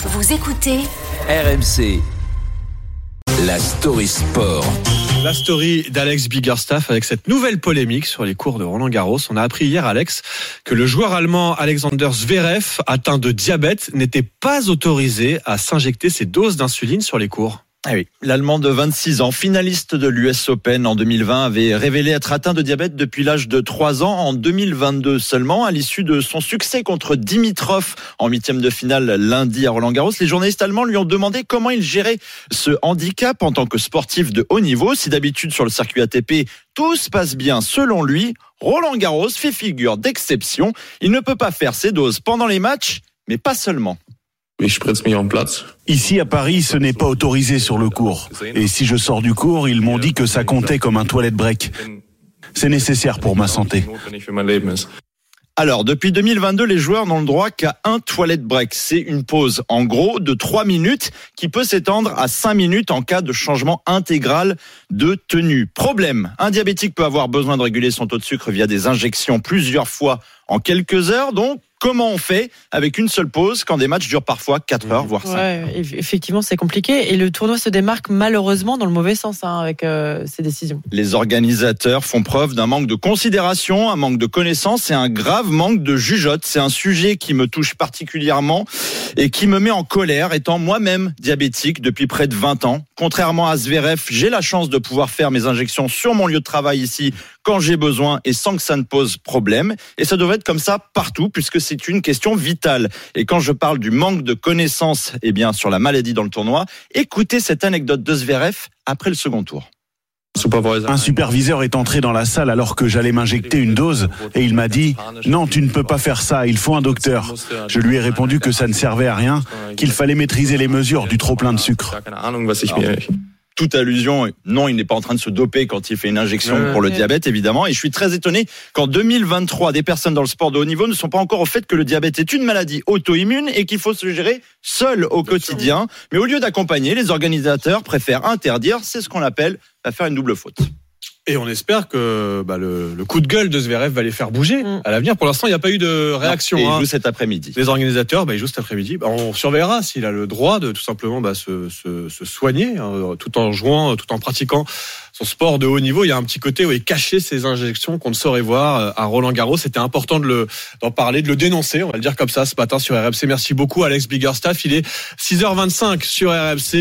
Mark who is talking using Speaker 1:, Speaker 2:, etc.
Speaker 1: Vous écoutez
Speaker 2: RMC. La story sport.
Speaker 3: La story d'Alex Biggerstaff avec cette nouvelle polémique sur les cours de Roland Garros. On a appris hier, Alex, que le joueur allemand Alexander Zverev, atteint de diabète, n'était pas autorisé à s'injecter ses doses d'insuline sur les cours.
Speaker 4: Ah oui, l'Allemand de 26 ans, finaliste de l'US Open en 2020, avait révélé être atteint de diabète depuis l'âge de 3 ans en 2022 seulement, à l'issue de son succès contre Dimitrov en huitième de finale lundi à Roland Garros. Les journalistes allemands lui ont demandé comment il gérait ce handicap en tant que sportif de haut niveau. Si d'habitude sur le circuit ATP tout se passe bien selon lui, Roland Garros fait figure d'exception. Il ne peut pas faire ses doses pendant les matchs, mais pas seulement.
Speaker 5: Ici à Paris, ce n'est pas autorisé sur le cours. Et si je sors du cours, ils m'ont dit que ça comptait comme un toilette break. C'est nécessaire pour ma santé.
Speaker 4: Alors, depuis 2022, les joueurs n'ont le droit qu'à un toilette break. C'est une pause, en gros, de 3 minutes qui peut s'étendre à 5 minutes en cas de changement intégral de tenue. Problème, un diabétique peut avoir besoin de réguler son taux de sucre via des injections plusieurs fois en quelques heures. Donc, comment on fait avec une seule pause quand des matchs durent parfois 4 heures, voire 5
Speaker 6: Ouais, eff- effectivement, c'est compliqué. Et le tournoi se démarque malheureusement dans le mauvais sens hein, avec euh, ces décisions.
Speaker 4: Les organisateurs font preuve d'un manque de considération, un manque de connaissance et un grave manque de jugeote. C'est un sujet qui me touche particulièrement et qui me met en colère, étant moi-même diabétique depuis près de 20 ans. Contrairement à Zverev, j'ai la chance de pouvoir faire mes injections sur mon lieu de travail ici quand j'ai besoin et sans que ça ne pose problème. Et ça devrait être comme ça partout puisque c'est une question vitale. Et quand je parle du manque de connaissances eh bien, sur la maladie dans le tournoi, écoutez cette anecdote de Zverev après le second tour.
Speaker 5: Un superviseur est entré dans la salle alors que j'allais m'injecter une dose et il m'a dit Non, tu ne peux pas faire ça, il faut un docteur. Je lui ai répondu que ça ne servait à rien, qu'il fallait maîtriser les mesures du trop-plein de sucre.
Speaker 4: Toute allusion. Non, il n'est pas en train de se doper quand il fait une injection
Speaker 6: Ouais.
Speaker 4: pour le
Speaker 6: Ouais.
Speaker 4: diabète, évidemment. Et je suis très étonné qu'en 2023, des personnes dans le sport de haut niveau ne sont pas encore au fait que le diabète est une maladie auto-immune et qu'il faut se gérer seul au quotidien. Mais au lieu d'accompagner, les organisateurs préfèrent interdire. C'est ce qu'on appelle bah, faire une double faute.
Speaker 3: Et on espère que bah, le, le coup de gueule de Zverev va les faire bouger
Speaker 6: Mm.
Speaker 3: à l'avenir. Pour l'instant, il n'y a pas eu de réaction.
Speaker 4: Et il
Speaker 3: hein.
Speaker 4: joue cet après-midi.
Speaker 3: Les organisateurs, bah, ils jouent cet après-midi. Bah, on surveillera s'il a le droit de tout simplement bah, se, se, se soigner, hein, tout en jouant, tout en pratiquant son sport de haut niveau. Il y a un petit côté où il cachait ses injections qu'on ne saurait voir euh, à Roland Garros. C'était important de le, d'en parler, de le dénoncer. On va le dire comme ça ce matin sur RMC. Merci beaucoup, Alex Biggerstaff. Il est 6h25 sur RMC.